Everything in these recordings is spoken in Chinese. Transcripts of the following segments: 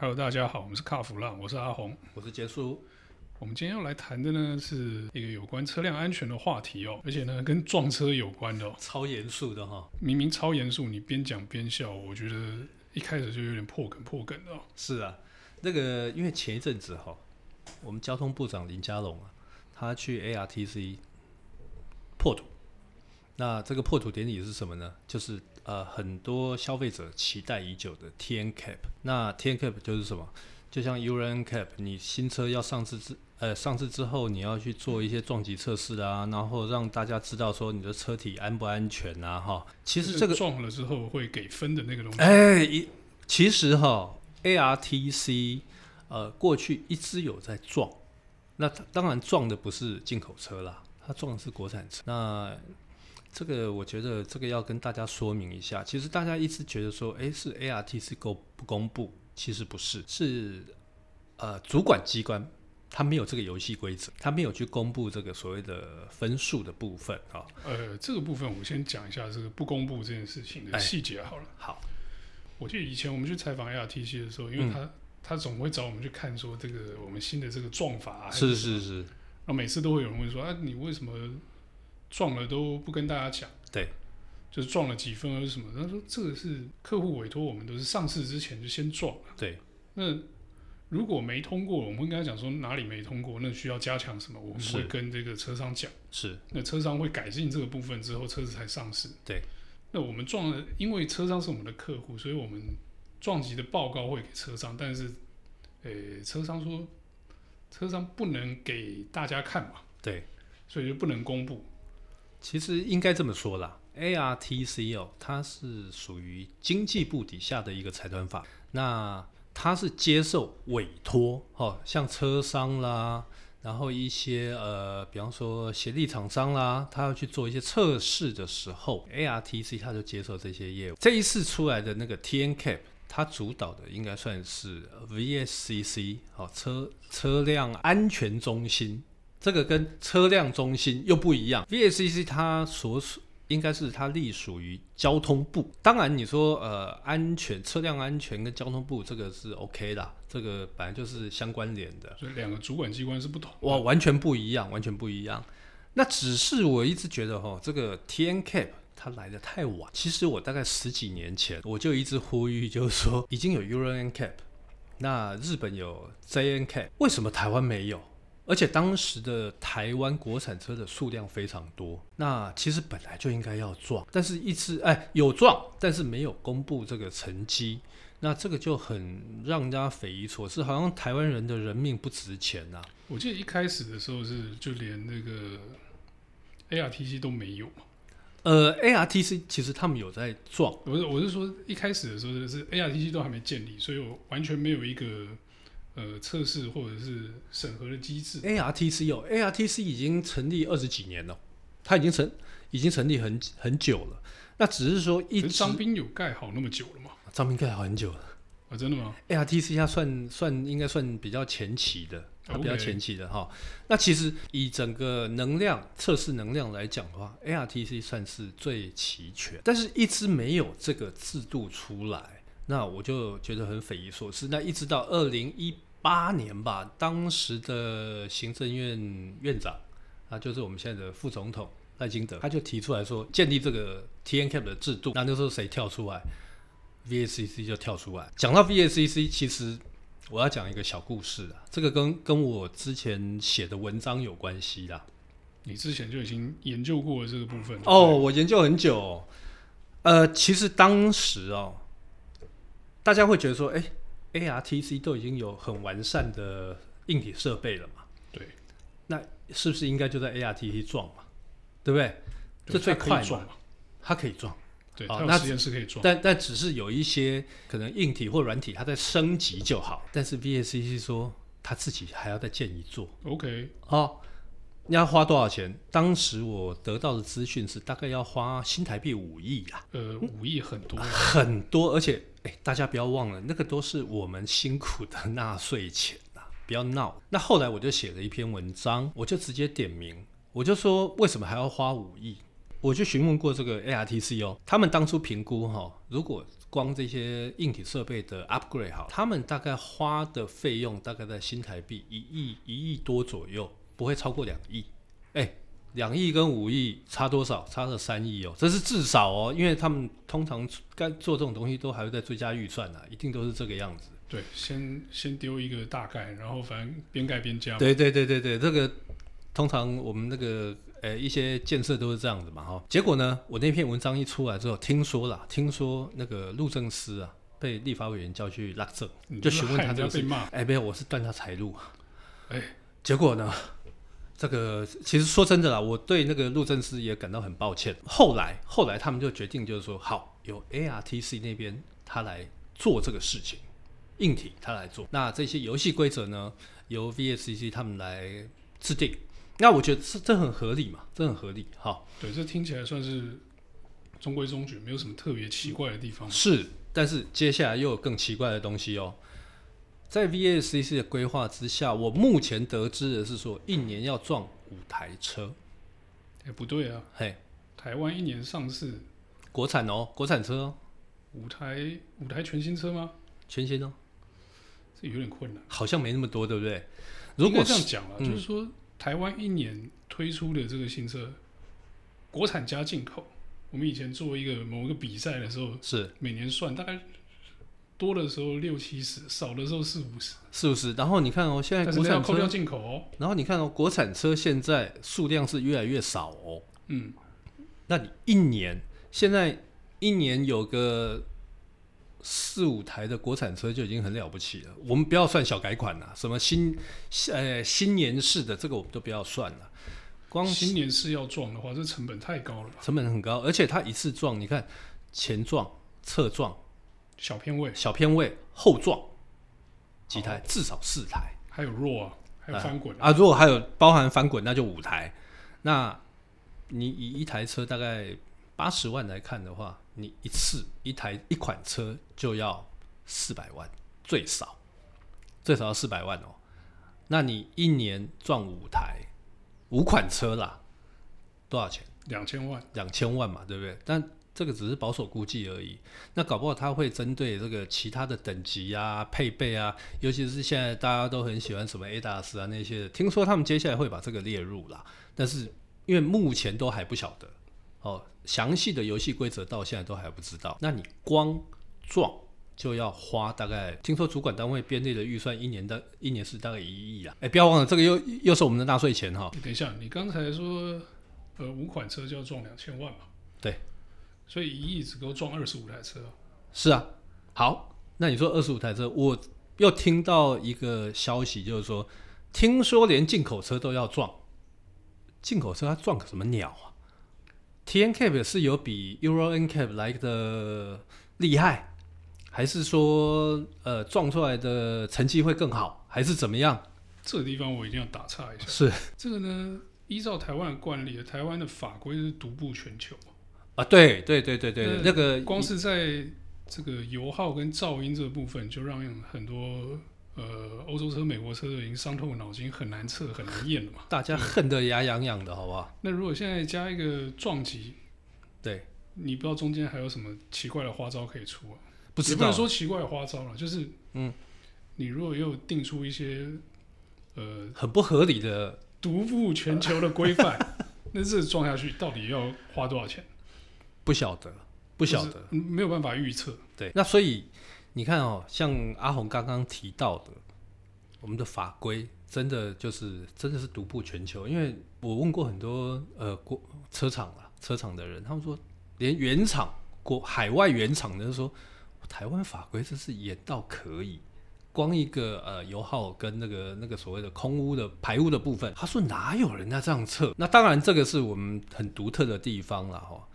Hello，大家好，我们是卡弗浪，我是阿红，我是杰叔。我们今天要来谈的呢，是一个有关车辆安全的话题哦，而且呢，跟撞车有关的哦，超严肃的哈。明明超严肃，你边讲边笑，我觉得一开始就有点破梗破梗的哦。是啊，那个因为前一阵子哈，我们交通部长林佳龙啊，他去 ARTC 破土。那这个破土典礼是什么呢？就是呃，很多消费者期待已久的 TNCAP。那 TNCAP 就是什么？就像 Euro NCAP，你新车要上市之呃上市之后，你要去做一些撞击测试啊，然后让大家知道说你的车体安不安全啊，哈。其实这个撞了之后会给分的那个东西。哎，一其实哈，ARTC 呃过去一直有在撞，那当然撞的不是进口车啦，它撞的是国产车。那这个我觉得这个要跟大家说明一下，其实大家一直觉得说，诶，是 ARTC 公不公布，其实不是，是呃主管机关他没有这个游戏规则，他没有去公布这个所谓的分数的部分啊。呃，这个部分我先讲一下这个不公布这件事情的细节好了。好，我记得以前我们去采访 ARTC 的时候，因为他、嗯、他总会找我们去看说这个我们新的这个撞法啊，是是是，然后每次都会有人问说，啊，你为什么？撞了都不跟大家讲，对，就是撞了几分还是什么？他说这个是客户委托我们，都是上市之前就先撞了。对，那如果没通过，我们会跟他讲说哪里没通过，那需要加强什么？我们会跟这个车商讲。是，那车商会改进这个部分之后，车子才上市。对，那我们撞了，因为车商是我们的客户，所以我们撞击的报告会给车商，但是，呃、欸，车商说车商不能给大家看嘛，对，所以就不能公布。其实应该这么说啦，ARTC 哦，它是属于经济部底下的一个财团法，那它是接受委托，哦，像车商啦，然后一些呃，比方说协力厂商啦，他要去做一些测试的时候，ARTC 它就接受这些业务。这一次出来的那个 TNCAP，它主导的应该算是 VSCC，哦，车车辆安全中心。这个跟车辆中心又不一样，VSCC 它所属应该是它隶属于交通部。当然你说呃安全车辆安全跟交通部这个是 OK 的，这个本来就是相关联的。所以两个主管机关是不同。哇，完全不一样，完全不一样。那只是我一直觉得哈，这个 TNCAP 它来的太晚。其实我大概十几年前我就一直呼吁，就是说已经有 Euro NCAP，那日本有 JNCAP，为什么台湾没有？而且当时的台湾国产车的数量非常多，那其实本来就应该要撞，但是一直哎有撞，但是没有公布这个成绩，那这个就很让人家匪夷所思，好像台湾人的人命不值钱呐、啊。我记得一开始的时候是就连那个 ARTC 都没有嘛。呃，ARTC 其实他们有在撞，我是我是说一开始的时候就是 ARTC 都还没建立，所以我完全没有一个。呃，测试或者是审核的机制，ARTC 有，ARTC 已经成立二十几年了，它已经成已经成立很很久了。那只是说一直，张兵有盖好那么久了吗？张兵盖好很久了啊，真的吗？ARTC 它算算应该算比较前期的，它比较前期的哈。那其实以整个能量测试能量来讲的话，ARTC 算是最齐全，但是一直没有这个制度出来。那我就觉得很匪夷所思。那一直到二零一八年吧，当时的行政院院长，啊，就是我们现在的副总统赖清德，他就提出来说建立这个 TNCAP 的制度。那那时候谁跳出来？VACC 就跳出来。讲到 VACC，其实我要讲一个小故事啊，这个跟跟我之前写的文章有关系啦。你之前就已经研究过了这个部分？哦，我研究很久哦。呃，其实当时哦。大家会觉得说，哎，ARTC 都已经有很完善的硬体设备了嘛？对，那是不是应该就在 ARTC 撞嘛？对不对？这最快嘛？它可以撞，对，它有实验室可以撞。但但只是有一些可能硬体或软体，它在升级就好。但是 VSCC 说，他自己还要再建一座。OK，好。你要花多少钱？当时我得到的资讯是大概要花新台币五亿啊。呃，五亿很多，很多，而且，哎，大家不要忘了，那个都是我们辛苦的纳税钱呐，不要闹。那后来我就写了一篇文章，我就直接点名，我就说为什么还要花五亿？我就询问过这个 ARTC 哦，他们当初评估哈、如果光这些硬体设备的 upgrade 好，他们大概花的费用大概在新台币一亿一亿多左右，不会超过两亿。哎，两亿跟五亿差多少？差了三亿哦，这是至少哦，因为他们通常该做这种东西都还会再追加预算啊，一定都是这个样子。对，先先丢一个大概，然后反正边盖边加。对对对对对，这个通常我们那个。呃，一些建设都是这样子嘛，哈。结果呢，我那篇文章一出来之后，听说了，听说那个路政司啊，被立法委员叫去拉证，就询问他这个事。哎，没有，我是断他财路。哎，结果呢，这个其实说真的啦，我对那个路政司也感到很抱歉。后来，后来他们就决定就是说，好，由 ARTC 那边他来做这个事情，硬体他来做，那这些游戏规则呢，由 VSCC 他们来制定。那我觉得这这很合理嘛，这很合理，好。对，这听起来算是中规中矩，没有什么特别奇怪的地方。是，但是接下来又有更奇怪的东西哦。在 VSCC 的规划之下，我目前得知的是说，一年要撞五台车。哎、欸，不对啊，嘿，台湾一年上市国产哦，国产车哦，五台五台全新车吗？全新哦，这有点困难，好像没那么多，对不对？如果这样讲啊，嗯、就是说。台湾一年推出的这个新车，国产加进口。我们以前做一个某一个比赛的时候，是每年算大概多的时候六七十，少的时候四五十，四五十。然后你看哦，现在国产车扣掉进口哦。然后你看哦，国产车现在数量是越来越少哦。嗯，那你一年现在一年有个。四五台的国产车就已经很了不起了。我们不要算小改款了，什么新呃新年式的这个我们都不要算了。光新年式要撞的话，这成本太高了吧？成本很高，而且它一次撞，你看前撞、侧撞、小偏位、小偏位、后撞几台，至少四台。还有弱啊，还有翻滚啊，如果还有包含翻滚，那就五台。那你以一台车大概八十万来看的话。你一次一台一款车就要四百万，最少最少要四百万哦。那你一年赚五台五款车啦，多少钱？两千万，两千万嘛，对不对？但这个只是保守估计而已。那搞不好他会针对这个其他的等级啊、配备啊，尤其是现在大家都很喜欢什么 ADAS 啊那些，听说他们接下来会把这个列入啦。但是因为目前都还不晓得哦。详细的游戏规则到现在都还不知道，那你光撞就要花大概，听说主管单位编列的预算一年的一年是大概一亿啊！哎，不要忘了这个又又是我们的纳税钱哈。等一下，你刚才说呃五款车就要撞两千万嘛？对，所以一亿只够撞二十五台车。是啊，好，那你说二十五台车，我又听到一个消息，就是说听说连进口车都要撞，进口车它撞个什么鸟啊？T N Cap 是有比 Euro N Cap 来的厉害，还是说呃撞出来的成绩会更好，还是怎么样？这个地方我一定要打岔一下。是这个呢，依照台湾的惯例，台湾的法规是独步全球啊。对对对对对，那个光是在这个油耗跟噪音这个部分，就让很多。呃，欧洲车、美国车都已经伤透脑筋，很难测、很难验了嘛。大家恨得牙痒痒的，好不好？那如果现在加一个撞击，对，你不知道中间还有什么奇怪的花招可以出啊？不知道，也不能说奇怪的花招了，就是嗯，你如果又定出一些呃很不合理的独步全球的规范，那这撞下去到底要花多少钱？不晓得，不晓得，没有办法预测。对，那所以。你看哦，像阿红刚刚提到的，我们的法规真的就是真的是独步全球。因为我问过很多呃国车厂啊车厂的人，他们说连原厂国海外原厂的说，台湾法规真是严到可以，光一个呃油耗跟那个那个所谓的空污的排污的部分，他说哪有人家这样测？那当然这个是我们很独特的地方了哈。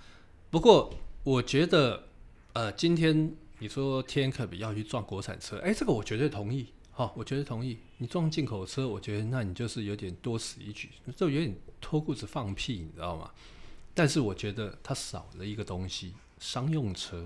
不过我觉得呃今天。你说天可比要去撞国产车，哎，这个我绝对同意，好，我绝对同意。你撞进口车，我觉得那你就是有点多此一举，就有点脱裤子放屁，你知道吗？但是我觉得它少了一个东西，商用车。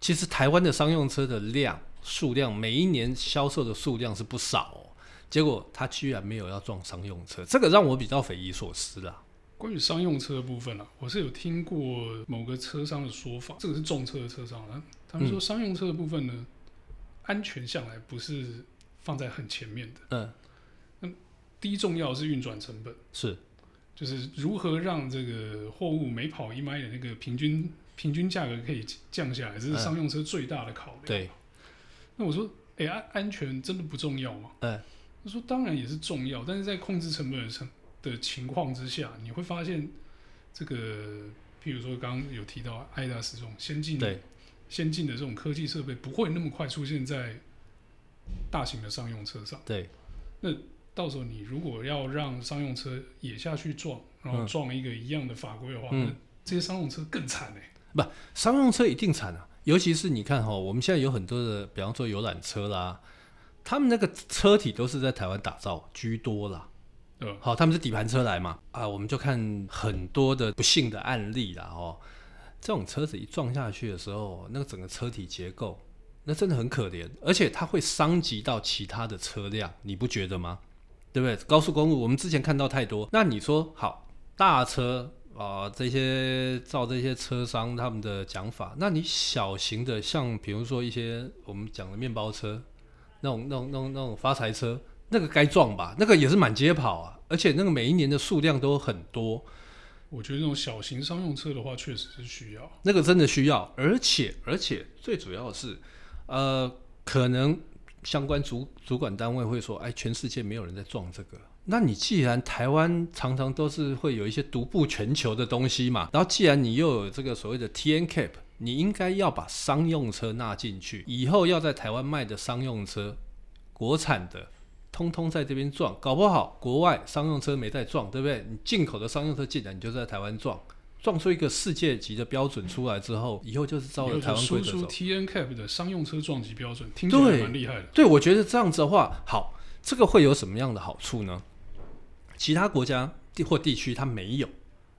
其实台湾的商用车的量数量，每一年销售的数量是不少哦，结果他居然没有要撞商用车，这个让我比较匪夷所思啦。关于商用车的部分啊，我是有听过某个车商的说法，这个是重车的车商啊，他们说商用车的部分呢，嗯、安全向来不是放在很前面的。嗯，那第一重要是运转成本，是，就是如何让这个货物每跑一迈的那个平均平均价格可以降下来，这是商用车最大的考量。嗯、对，那我说，哎、欸，安安全真的不重要吗？嗯，他说当然也是重要，但是在控制成本的上。的情况之下，你会发现这个，譬如说刚刚有提到 ADAS 这种先进的、先进的这种科技设备，不会那么快出现在大型的商用车上。对，那到时候你如果要让商用车也下去撞，然后撞一个一样的法规的话，嗯、那这些商用车更惨哎、欸。不，商用车一定惨啊！尤其是你看哈，我们现在有很多的，比方说游览车啦，他们那个车体都是在台湾打造居多啦。嗯，好，他们是底盘车来嘛？啊，我们就看很多的不幸的案例啦。哦，这种车子一撞下去的时候，那个整个车体结构，那真的很可怜，而且它会伤及到其他的车辆，你不觉得吗？对不对？高速公路我们之前看到太多。那你说好，大车啊，这些照这些车商他们的讲法，那你小型的，像比如说一些我们讲的面包车，那种那种那种那种发财车。那个该撞吧，那个也是满街跑啊，而且那个每一年的数量都很多。我觉得那种小型商用车的话，确实是需要。那个真的需要，而且而且最主要的是，呃，可能相关主主管单位会说，哎，全世界没有人在撞这个。那你既然台湾常常都是会有一些独步全球的东西嘛，然后既然你又有这个所谓的 TNCAP，你应该要把商用车纳进去，以后要在台湾卖的商用车，国产的。通通在这边撞，搞不好国外商用车没在撞，对不对？你进口的商用车进来，你就在台湾撞，撞出一个世界级的标准出来之后，以后就是照着台湾规则走。输出 TNCAP 的商用车撞击标准，听起来蛮厉害的。对，我觉得这样子的话，好，这个会有什么样的好处呢？其他国家或地区它没有，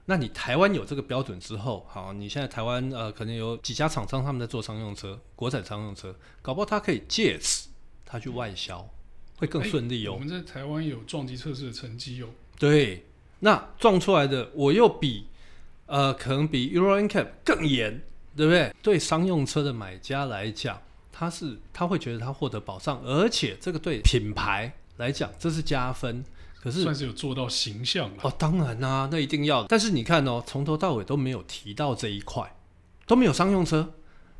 那你台湾有这个标准之后，好，你现在台湾呃，可能有几家厂商他们在做商用车，国产商用车，搞不好它可以借此它去外销。会更顺利哦。我们在台湾有撞击测试的成绩哦。对，那撞出来的我又比呃，可能比 Euro NCAP 更严，对不对？对商用车的买家来讲，他是他会觉得他获得保障，而且这个对品牌来讲这是加分。可是算是有做到形象了哦，当然啦、啊，那一定要。但是你看哦，从头到尾都没有提到这一块，都没有商用车。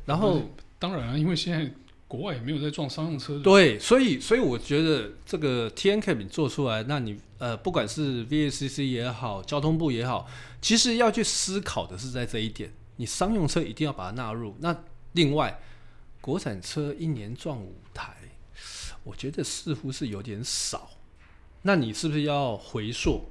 然后当然了、啊，因为现在。国外也没有在撞商用车。对，所以所以我觉得这个 TNCAP 你做出来，那你呃不管是 VACC 也好，交通部也好，其实要去思考的是在这一点，你商用车一定要把它纳入。那另外，国产车一年撞五台，我觉得似乎是有点少。那你是不是要回溯？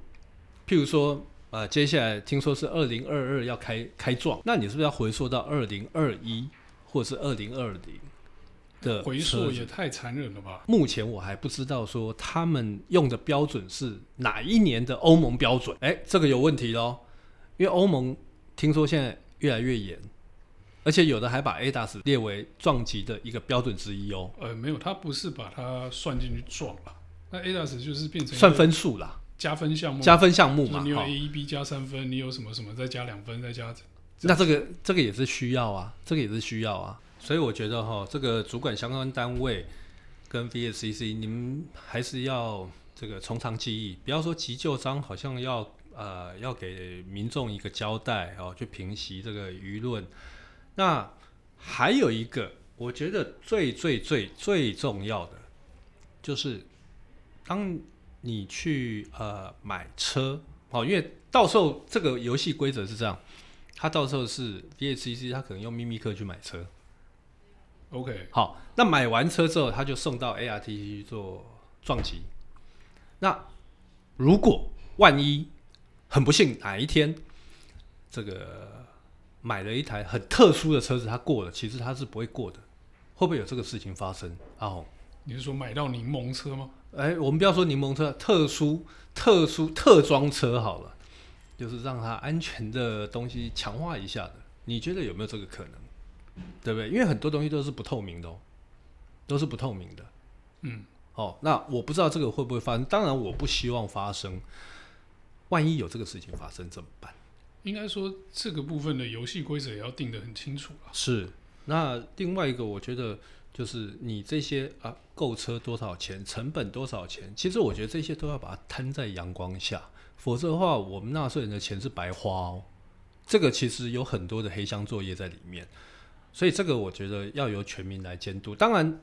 譬如说，呃，接下来听说是二零二二要开开撞，那你是不是要回溯到二零二一或者是二零二零？的回溯也太残忍了吧！目前我还不知道说他们用的标准是哪一年的欧盟标准。哎，这个有问题喽，因为欧盟听说现在越来越严，而且有的还把 ADAS 列为撞击的一个标准之一哦。呃，没有，他不是把它算进去撞了，那 ADAS 就是变成算分数啦，加分项目，加分项目嘛。你有 A 一 B 加三分，你有什么什么再加两分，再加。那这个这个也是需要啊，这个也是需要啊。所以我觉得哈，这个主管相关单位跟 VSCC，你们还是要这个从长计议，不要说急就章，好像要呃要给民众一个交代哦，去平息这个舆论。那还有一个，我觉得最最最最重要的，就是当你去呃买车哦，因为到时候这个游戏规则是这样，他到时候是 VSCC，他可能用秘密客去买车。OK，好，那买完车之后，他就送到 ARTC 去做撞击。那如果万一很不幸哪一天，这个买了一台很特殊的车子，他过了，其实他是不会过的。会不会有这个事情发生？啊，你是说买到柠檬车吗？哎，我们不要说柠檬车，特殊、特殊、特装车好了，就是让它安全的东西强化一下的。你觉得有没有这个可能？对不对？因为很多东西都是不透明的哦，都是不透明的。嗯，哦，那我不知道这个会不会发生。当然，我不希望发生。万一有这个事情发生怎么办？应该说这个部分的游戏规则也要定得很清楚了。是，那另外一个我觉得就是你这些啊购车多少钱，成本多少钱，其实我觉得这些都要把它摊在阳光下，否则的话我们纳税人的钱是白花哦。这个其实有很多的黑箱作业在里面，所以这个我觉得要由全民来监督。当然，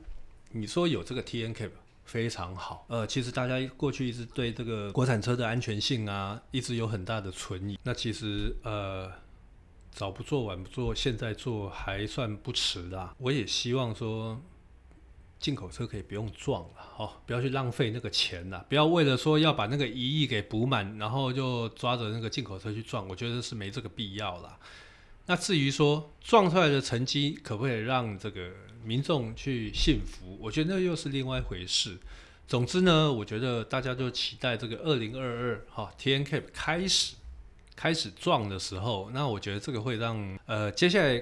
你说有这个 TNCAP 非常好，呃，其实大家过去一直对这个国产车的安全性啊，一直有很大的存疑。那其实呃，早不做晚不做，现在做还算不迟啦。我也希望说。进口车可以不用撞了，哦，不要去浪费那个钱了，不要为了说要把那个一亿给补满，然后就抓着那个进口车去撞，我觉得是没这个必要了。那至于说撞出来的成绩可不可以让这个民众去信服，我觉得那又是另外一回事。总之呢，我觉得大家就期待这个二零二二哈 T N K 开始开始撞的时候，那我觉得这个会让呃接下来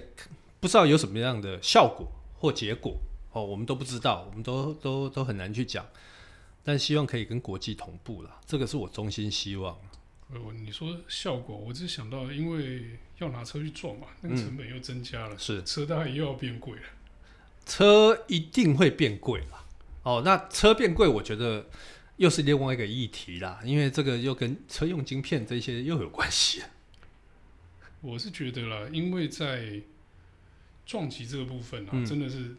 不知道有什么样的效果或结果。哦，我们都不知道，我们都都都很难去讲，但希望可以跟国际同步了，这个是我衷心希望。呃，你说效果，我只想到，因为要拿车去撞嘛，那个成本又增加了，嗯、是车大概又要变贵了，车一定会变贵了。哦，那车变贵，我觉得又是另外一个议题啦，因为这个又跟车用晶片这些又有关系。我是觉得啦，因为在撞击这个部分啊，嗯、真的是。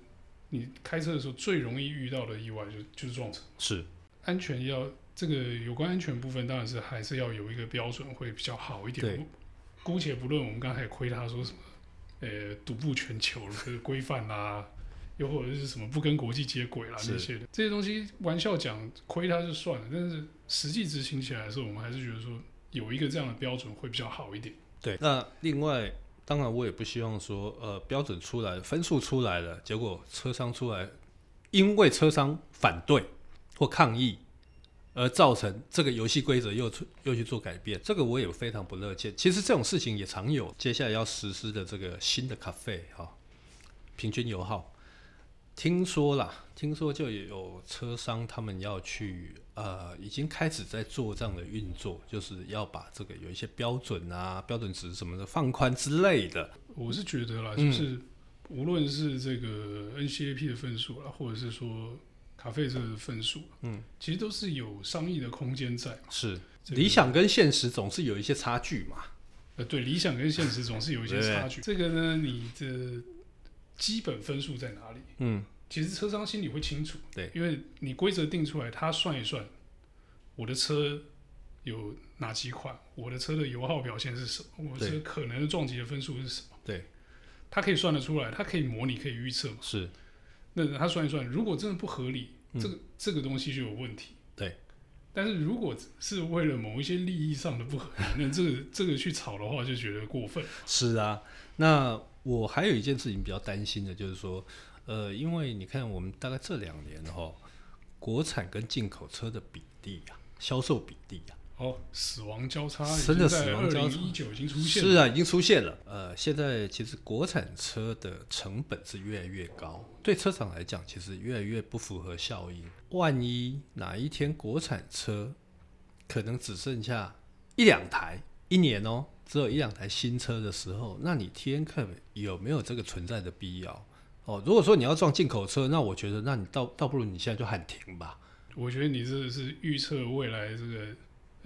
你开车的时候最容易遇到的意外就就是撞车，是安全要这个有关安全部分，当然是还是要有一个标准会比较好一点。姑且不论我们刚才亏他说什么，呃，独步全球的规范啦，又或者是什么不跟国际接轨啦那些的这些东西，玩笑讲亏他就算了，但是实际执行起来的时候，我们还是觉得说有一个这样的标准会比较好一点。对，那另外。当然，我也不希望说，呃，标准出来，分数出来了，结果车商出来，因为车商反对或抗议，而造成这个游戏规则又出又去做改变，这个我也非常不乐见。其实这种事情也常有。接下来要实施的这个新的咖费哈，平均油耗。听说啦，听说就有车商他们要去，呃，已经开始在做这样的运作，就是要把这个有一些标准啊、标准值什么的放宽之类的。我是觉得啦，就是无论是这个 NCAP 的分数啦，或者是说卡费这个分数，嗯，其实都是有商议的空间在。是，理想跟现实总是有一些差距嘛。呃，对，理想跟现实总是有一些差距。这个呢，你的。基本分数在哪里？嗯，其实车商心里会清楚，对，因为你规则定出来，他算一算，我的车有哪几款，我的车的油耗表现是什么，我的车可能的撞击的分数是什么，对，他可以算得出来，他可以模拟，可以预测嘛，是，那他算一算，如果真的不合理，嗯、这个这个东西就有问题，对，但是如果是为了某一些利益上的不合理，那 这个这个去吵的话，就觉得过分，是啊，那。我还有一件事情比较担心的，就是说，呃，因为你看，我们大概这两年哈，国产跟进口车的比例啊，销售比例啊，哦，死亡交叉，真的死亡交叉，已经出现，是啊，已经出现了。呃，现在其实国产车的成本是越来越高，对车厂来讲，其实越来越不符合效益。万一哪一天国产车可能只剩下一两台，一年哦。只有一两台新车的时候，那你 TNCAP 有没有这个存在的必要？哦，如果说你要撞进口车，那我觉得，那你倒倒不如你现在就喊停吧。我觉得你这是预测未来这个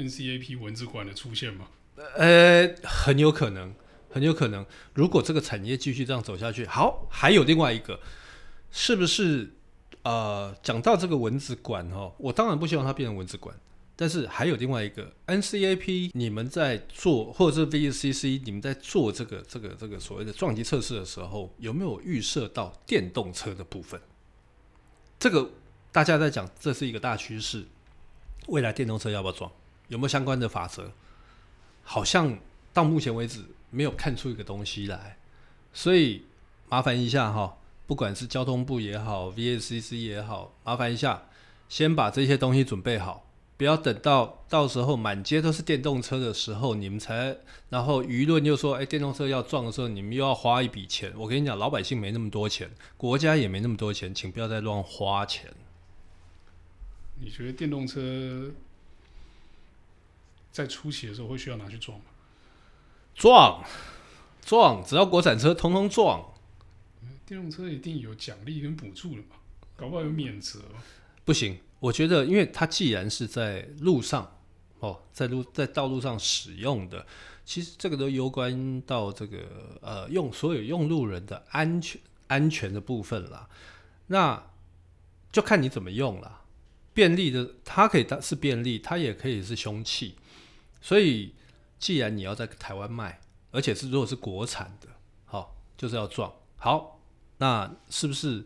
NCAP 蚊子馆的出现吗？呃，很有可能，很有可能。如果这个产业继续这样走下去，好，还有另外一个，是不是？呃，讲到这个蚊子馆哦，我当然不希望它变成蚊子馆。但是还有另外一个 NCAP，你们在做，或者是 VCC，你们在做这个这个这个所谓的撞击测试的时候，有没有预设到电动车的部分？这个大家在讲，这是一个大趋势。未来电动车要不要撞？有没有相关的法则？好像到目前为止没有看出一个东西来，所以麻烦一下哈，不管是交通部也好，VCC 也好，麻烦一下，先把这些东西准备好。不要等到到时候满街都是电动车的时候，你们才，然后舆论又说，哎，电动车要撞的时候，你们又要花一笔钱。我跟你讲，老百姓没那么多钱，国家也没那么多钱，请不要再乱花钱。你觉得电动车在初期的时候会需要拿去撞吗？撞，撞，只要国产车通通撞。电动车一定有奖励跟补助的嘛？搞不好有免责。不行，我觉得，因为它既然是在路上，哦，在路在道路上使用的，其实这个都攸关到这个呃用所有用路人的安全安全的部分啦。那就看你怎么用了。便利的，它可以当是便利，它也可以是凶器。所以，既然你要在台湾卖，而且是如果是国产的，好，就是要撞。好，那是不是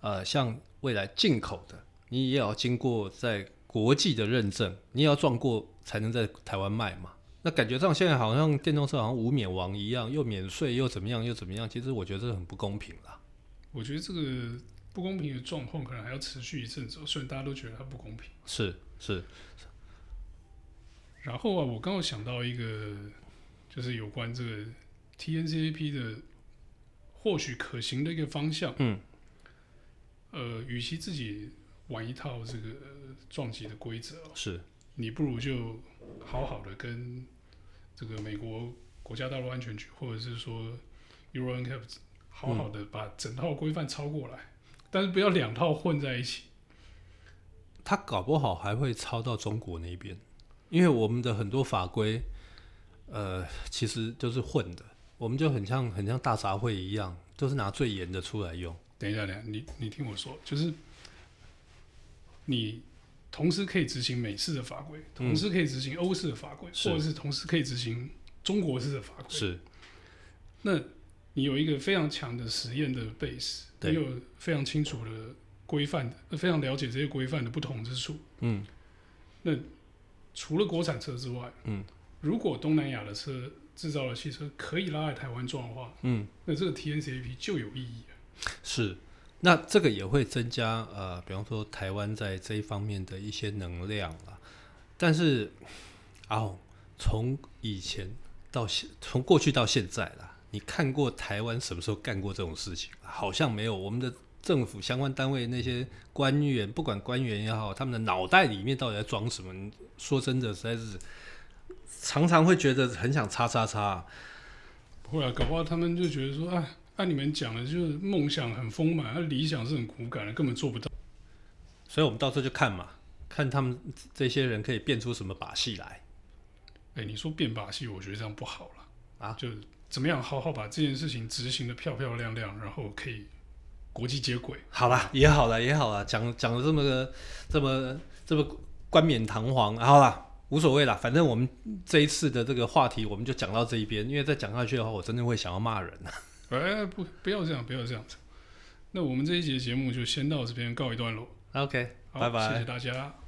呃，像未来进口的，你也要经过在国际的认证，你也要撞过才能在台湾卖嘛？那感觉上现在好像电动车好像无冕王一样，又免税又怎么样又怎么样？其实我觉得这很不公平啦。我觉得这个不公平的状况可能还要持续一阵子，虽然大家都觉得它不公平。是是。然后啊，我刚好想到一个，就是有关这个 TNCAP 的或许可行的一个方向。嗯。呃，与其自己玩一套这个撞击的规则，是，你不如就好好的跟这个美国国家道路安全局，或者是说 Euro NCAP 好好的把整套规范抄过来，嗯，但是不要两套混在一起。他搞不好还会抄到中国那边。因为我们的很多法规，呃，其实就是混的，我们就很像很像大杂烩一样，就是拿最严的出来用。等一下，等一下，你你听我说，就是你同时可以执行美式的法规，同时可以执行欧式的法规，嗯，或者是同时可以执行中国式的法规。是，那你有一个非常强的实验的 base，你有非常清楚的规范，非常了解这些规范的不同之处。嗯，那。除了国产车之外，嗯，如果东南亚的车制造的汽车可以拉来台湾撞的话，嗯，那这个 TNCAP 就有意义。是，那这个也会增加呃，比方说台湾在这一方面的一些能量啦。但是，哦，从以前到现，从过去到现在啦，你看过台湾什么时候干过这种事情？好像没有。我们的。政府相关单位那些官员，不管官员也好，他们的脑袋里面到底在装什么？说真的，实在是常常会觉得很想叉叉叉。不会啊，搞不好他们就觉得说，哎，按你们讲的，就是梦想很丰满，而理想是很骨感的，根本做不到。所以我们到时候就看嘛，看他们这些人可以变出什么把戏来。哎，你说变把戏，我觉得这样不好了啊。就怎么样好好把这件事情执行的漂漂亮亮，然后可以。国际接轨，好啦，也好啦，也好啦，讲讲的这么个，这么这么冠冕堂皇，好啦，无所谓啦，反正我们这一次的这个话题，我们就讲到这一边，因为再讲下去的话，我真的会想要骂人。哎，不，不要这样，不要这样子。那我们这一节节目就先到这边告一段落。OK，拜拜，谢谢大家。